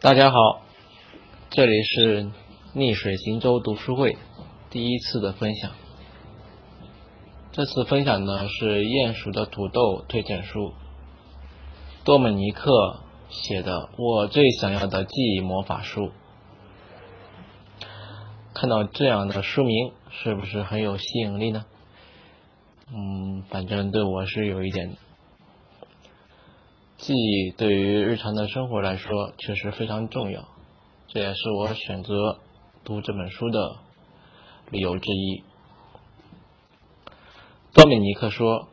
大家好，这里是逆水行舟读书会第一次的分享。这次分享的是鼹鼠的土豆推荐书，多米尼克写的《我最想要的记忆魔法书》。看到这样的书名，是不是很有吸引力呢？嗯，反正对我是有一点。记忆对于日常的生活来说确实非常重要，这也是我选择读这本书的理由之一。多米尼克说：“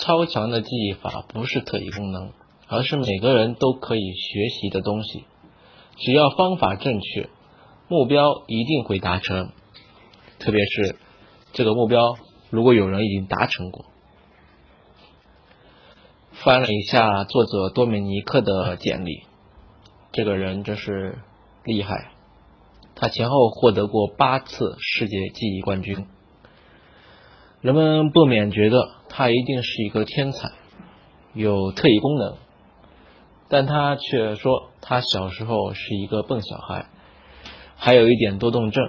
超强的记忆法不是特异功能，而是每个人都可以学习的东西。只要方法正确，目标一定会达成。特别是这个目标，如果有人已经达成过。”翻了一下作者多米尼克的简历，这个人真是厉害。他前后获得过八次世界记忆冠军，人们不免觉得他一定是一个天才，有特异功能。但他却说，他小时候是一个笨小孩，还有一点多动症。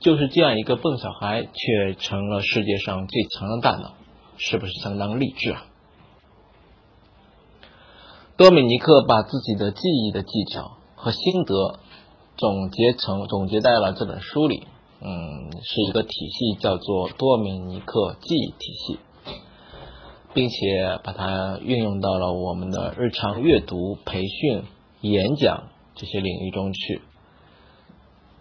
就是这样一个笨小孩，却成了世界上最强的大脑，是不是相当励志啊？多米尼克把自己的记忆的技巧和心得总结成总结在了这本书里，嗯，是一个体系，叫做多米尼克记忆体系，并且把它运用到了我们的日常阅读、培训、演讲这些领域中去。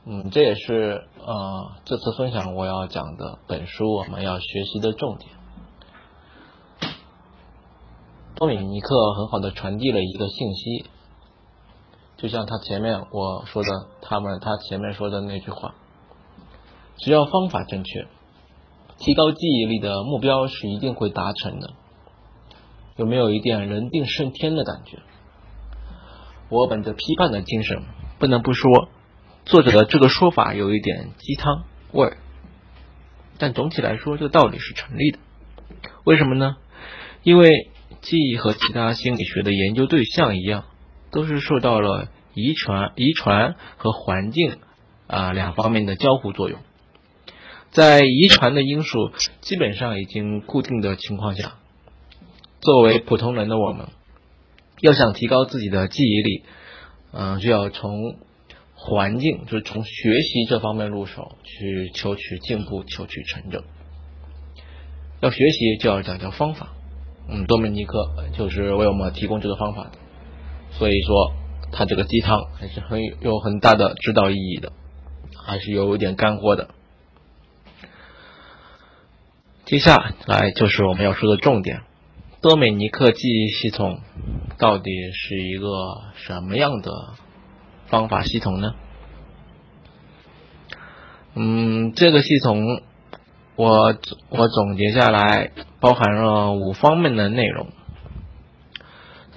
嗯，这也是呃这次分享我要讲的本书我们要学习的重点。多米尼克很好的传递了一个信息，就像他前面我说的，他们他前面说的那句话，只要方法正确，提高记忆力的目标是一定会达成的。有没有一点人定胜天的感觉？我本着批判的精神，不能不说，作者的这个说法有一点鸡汤味儿，但总体来说，这个道理是成立的。为什么呢？因为。记忆和其他心理学的研究对象一样，都是受到了遗传、遗传和环境啊两方面的交互作用。在遗传的因素基本上已经固定的情况下，作为普通人的我们，要想提高自己的记忆力，嗯，就要从环境，就是从学习这方面入手，去求取进步，求取成就。要学习就要讲究方法。嗯，多米尼克就是为我们提供这个方法的，所以说他这个鸡汤还是很有很大的指导意义的，还是有一点干货的。接下来就是我们要说的重点，多米尼克记忆系统到底是一个什么样的方法系统呢？嗯，这个系统。我我总结下来，包含了五方面的内容。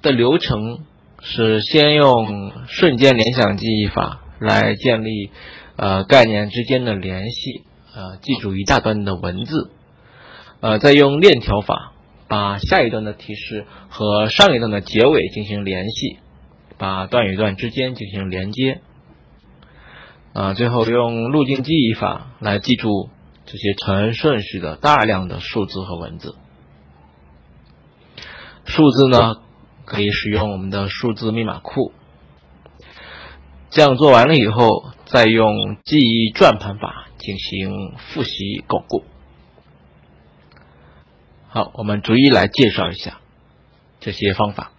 的流程是先用瞬间联想记忆法来建立呃概念之间的联系，呃记住一大段的文字，呃再用链条法把下一段的提示和上一段的结尾进行联系，把段与段之间进行连接，啊最后用路径记忆法来记住。这些成顺序的大量的数字和文字，数字呢可以使用我们的数字密码库。这样做完了以后，再用记忆转盘法进行复习巩固。好，我们逐一来介绍一下这些方法。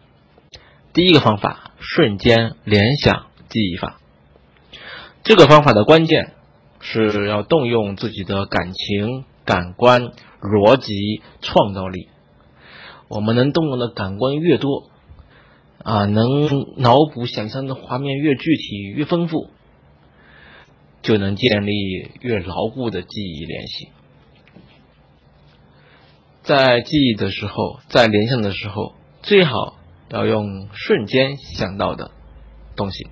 第一个方法，瞬间联想记忆法。这个方法的关键。是要动用自己的感情、感官、逻辑、创造力。我们能动用的感官越多，啊，能脑补想象的画面越具体、越丰富，就能建立越牢固的记忆联系。在记忆的时候，在联想的时候，最好要用瞬间想到的东西，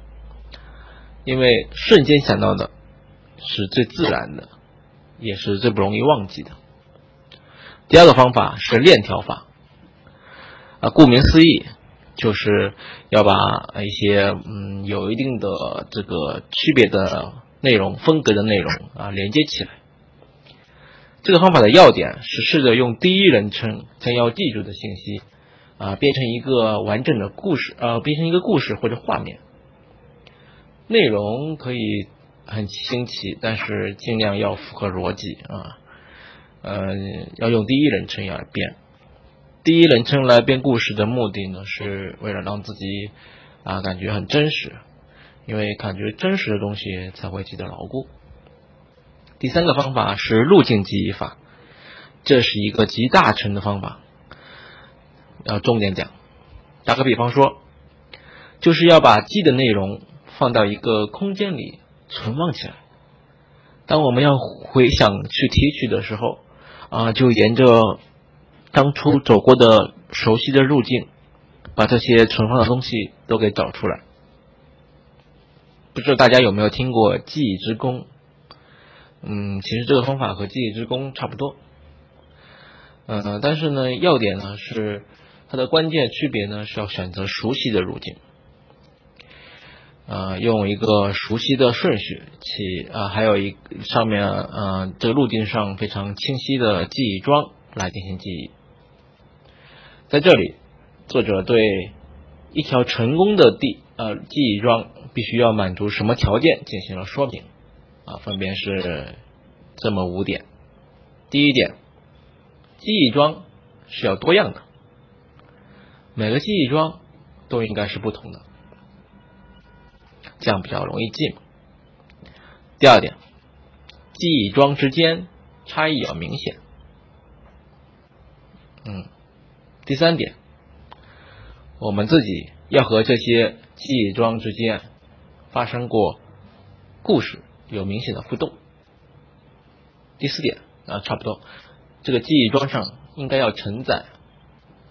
因为瞬间想到的。是最自然的，也是最不容易忘记的。第二个方法是链条法，啊，顾名思义，就是要把一些嗯有一定的这个区别的内容、风格的内容啊连接起来。这个方法的要点是试着用第一人称将要记住的信息啊变成一个完整的故事，呃，变成一个故事或者画面。内容可以很新奇，但是尽量要符合逻辑啊。呃，要用第一人称来编。第一人称来编故事的目的呢，是为了让自己啊感觉很真实，因为感觉真实的东西才会记得牢固。第三个方法是路径记忆法，这是一个集大成的方法。要重点讲，打个比方说，就是要把记的内容放到一个空间里存放起来。当我们要回想去提取的时候，啊，就沿着当初走过的熟悉的路径，把这些存放的东西都给找出来。不知道大家有没有听过记忆之功？嗯，其实这个方法和记忆之功差不多。嗯，但是呢，要点呢是它的关键区别呢是要选择熟悉的路径，呃，用一个熟悉的顺序起啊，还有一上面呃这个路径上非常清晰的记忆桩来进行记忆。在这里，作者对一条成功的地呃记忆桩必须要满足什么条件进行了说明。啊，分别是这么五点。第一点，记忆桩是要多样的，每个记忆桩都应该是不同的，这样比较容易记。第二点，记忆桩之间差异要明显。嗯，第三点，我们自己要和这些记忆桩之间发生过故事。有明显的互动。第四点啊，差不多，这个记忆桩上应该要承载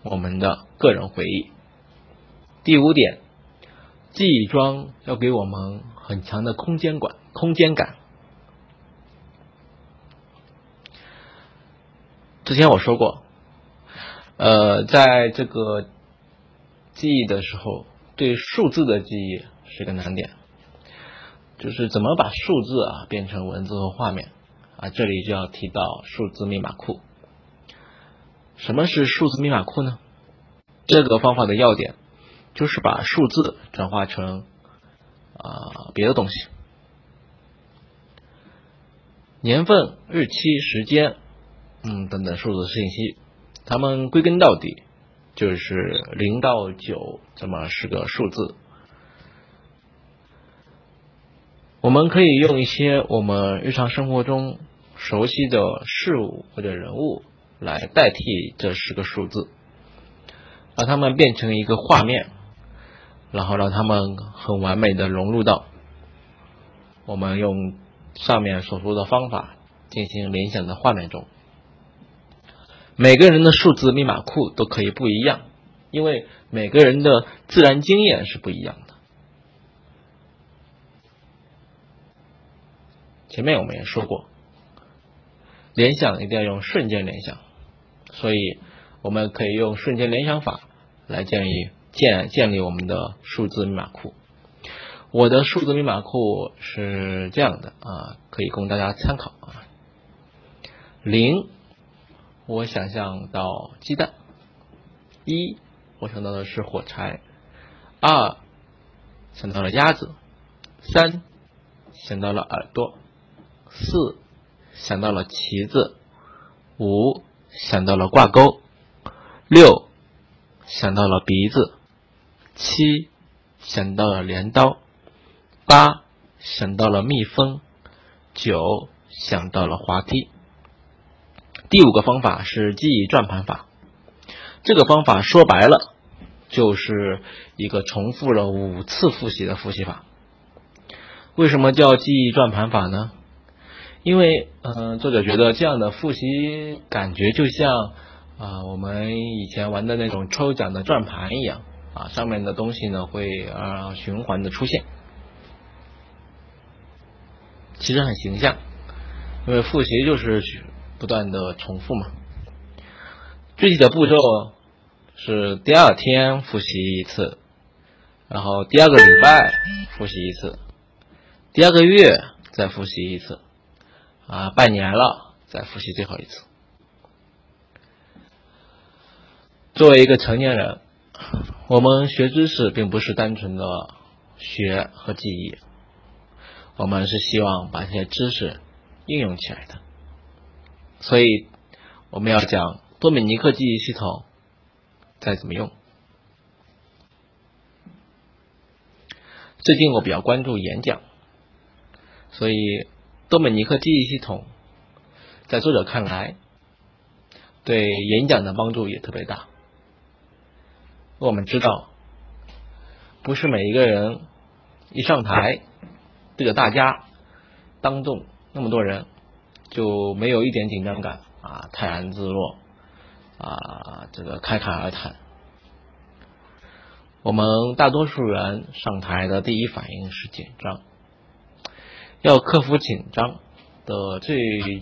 我们的个人回忆。第五点，记忆桩要给我们很强的空间感，空间感。之前我说过，呃，在这个记忆的时候，对数字的记忆是个难点。就是怎么把数字啊变成文字和画面啊？这里就要提到数字密码库。什么是数字密码库呢？这个方法的要点就是把数字转化成啊别的东西，年份、日期、时间，嗯等等数字信息，它们归根到底就是零到九这么是个数字。我们可以用一些我们日常生活中熟悉的事物或者人物来代替这十个数字，把它们变成一个画面，然后让他们很完美的融入到我们用上面所说的方法进行联想的画面中。每个人的数字密码库都可以不一样，因为每个人的自然经验是不一样的。前面我们也说过，联想一定要用瞬间联想，所以我们可以用瞬间联想法来建立建建立我们的数字密码库。我的数字密码库是这样的啊，可以供大家参考啊。零，我想象到鸡蛋；一，我想到的是火柴；二，想到了鸭子；三，想到了耳朵。四想到了旗子，五想到了挂钩，六想到了鼻子，七想到了镰刀，八想到了蜜蜂，九想到了滑梯。第五个方法是记忆转盘法，这个方法说白了就是一个重复了五次复习的复习法。为什么叫记忆转盘法呢？因为，嗯，作者觉得这样的复习感觉就像啊，我们以前玩的那种抽奖的转盘一样啊，上面的东西呢会啊循环的出现，其实很形象。因为复习就是不断的重复嘛。具体的步骤是第二天复习一次，然后第二个礼拜复习一次，第二个月再复习一次，啊，半年了再复习最后一次。作为一个成年人，我们学知识并不是单纯的学和记忆，我们是希望把这些知识应用起来的，所以我们要讲多米尼克记忆系统。该怎么用？最近我比较关注演讲，所以多美尼克记忆系统在作者看来，对演讲的帮助也特别大。我们知道，不是每一个人一上台对着大家当众那么多人就没有一点紧张感啊，泰然自若。啊，这个侃侃而谈。我们大多数人上台的第一反应是紧张，要克服紧张的最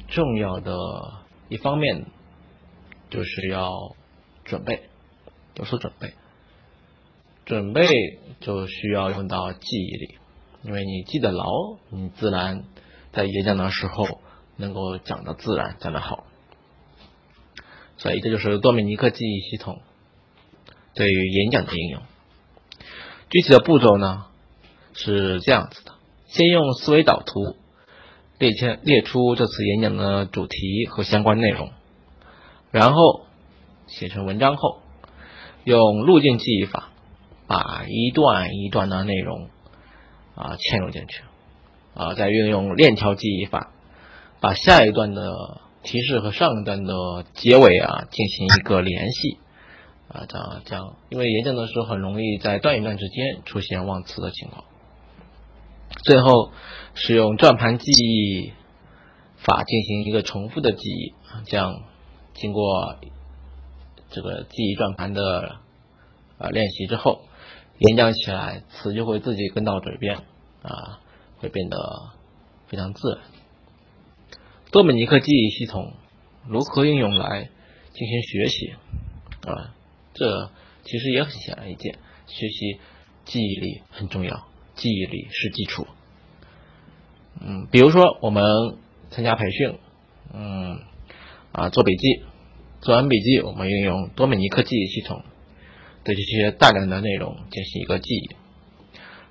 重要的一方面，就是要准备，有所准备。准备就需要用到记忆力，因为你记得牢，你自然在演讲的时候能够讲的自然，讲得好。所以这就是多米尼克记忆系统对于演讲的应用。具体的步骤呢是这样子的：先用思维导图列签列出这次演讲的主题和相关内容，然后写成文章后，用路径记忆法把一段一段的内容啊嵌入进去，啊再运用链条记忆法把下一段的。提示和上一段的结尾啊进行一个联系啊，这样这样，因为演讲的时候很容易在段与段之间出现忘词的情况。最后使用转盘记忆法进行一个重复的记忆，这样经过这个记忆转盘的啊练习之后，演讲起来词就会自己跟到嘴边啊，会变得非常自然。多米尼克记忆系统如何应用来进行学习啊？这其实也很显而易见，学习记忆力很重要，记忆力是基础。嗯，比如说我们参加培训，嗯啊做笔记，做完笔记我们运用多米尼克记忆系统对这些大量的内容进行一个记忆，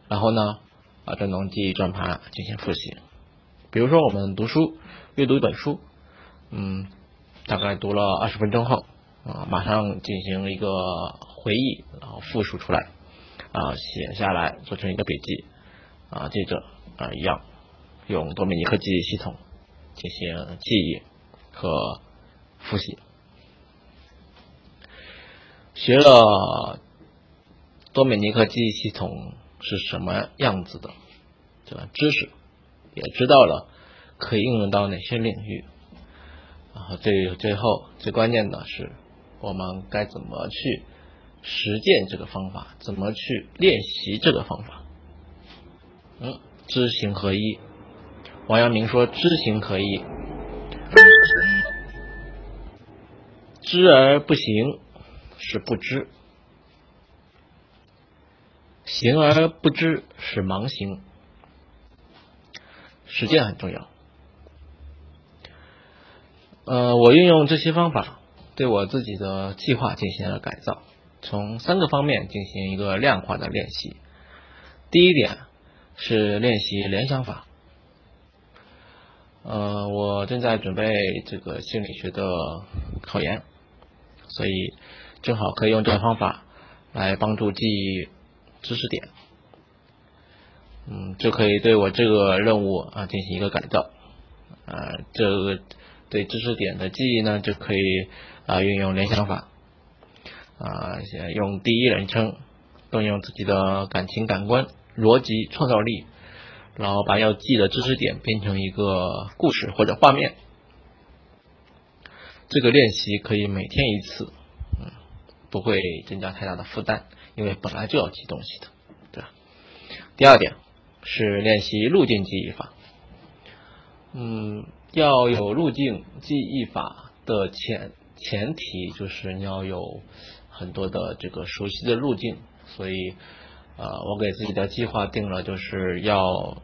然后呢啊转动记忆转盘进行复习。比如说我们读书。阅读一本书，嗯，大概读了二十分钟后，啊，马上进行一个回忆，然后复述出来，啊，写下来做成一个笔记，啊，接着啊一样用多米尼克记忆系统进行记忆和复习。学了多米尼克记忆系统是什么样子的对吧知识，也知道了。可以应用到哪些领域？然后最最后最关键的是，我们该怎么去实践这个方法？怎么去练习这个方法？嗯，知行合一。王阳明说：“知行合一，知而不行是不知，行而不知是盲行。”实践很重要。呃，我运用这些方法，对我自己的计划进行了改造，从三个方面进行一个量化的练习。第一点是练习联想法。呃，我正在准备这个心理学的考研，所以正好可以用这个方法来帮助记忆知识点。嗯，就可以对我这个任务啊进行一个改造。啊，这个。对知识点的记忆呢，就可以啊运用联想法啊，用第一人称动用自己的感情、感官、逻辑、创造力，然后把要记的知识点变成一个故事或者画面。这个练习可以每天一次，不会增加太大的负担，因为本来就要记东西的，对吧？第二点是练习路径记忆法，嗯。要有路径记忆法的前前提就是你要有很多的这个熟悉的路径，所以呃，我给自己的计划定了，就是要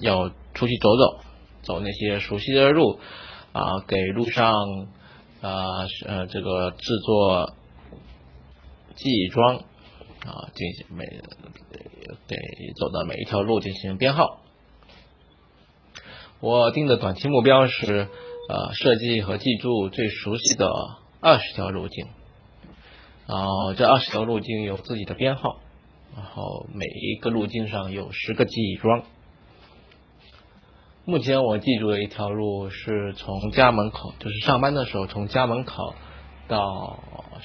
要出去走走，走那些熟悉的路啊，给路上啊呃这个制作记忆桩啊，进行每给走的每一条路进行编号。我定的短期目标是呃设计和记住最熟悉的二十条路径，然后这二十条路径有自己的编号，然后每一个路径上有十个记忆桩。目前我记住的一条路是从家门口，就是上班的时候从家门口到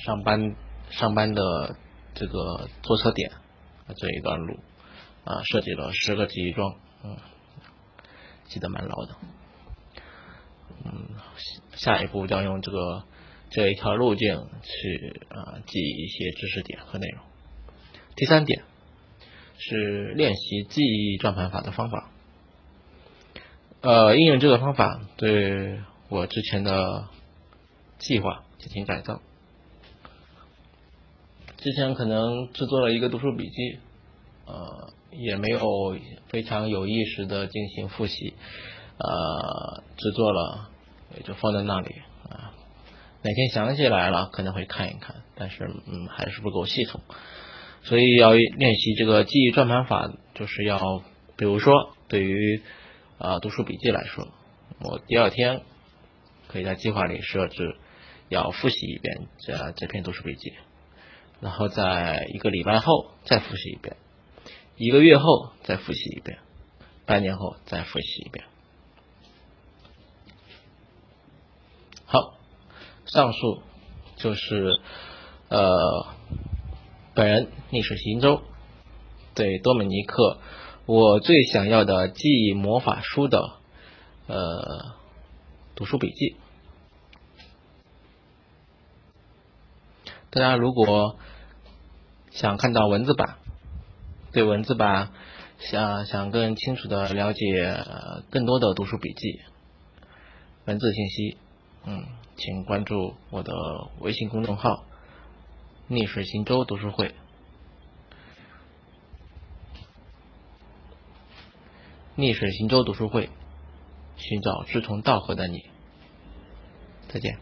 上班上班的这个坐车点这一段路啊，设计了十个记忆桩，嗯。记得蛮牢的，嗯，下一步将用这个这一条路径去啊记一些知识点和内容。第三点是练习记忆转盘法的方法，呃，应用这个方法对我之前的计划进行改造。之前可能制作了一个读书笔记，呃。也没有非常有意识的进行复习，呃，制作了也就放在那里啊，哪天想起来了可能会看一看，但是嗯还是不够系统，所以要练习这个记忆转盘法，就是要比如说对于啊读书笔记来说，我第二天可以在计划里设置要复习一遍这这篇读书笔记，然后在一个礼拜后再复习一遍。一个月后再复习一遍，半年后再复习一遍。好，上述就是呃本人逆水行舟对多米尼克我最想要的记忆魔法书的呃读书笔记。大家如果想看到文字版。对文字版想想更清楚的了解更多的读书笔记文字信息，嗯，请关注我的微信公众号“逆水行舟读书会”，逆水行舟读书会，寻找志同道合的你。再见。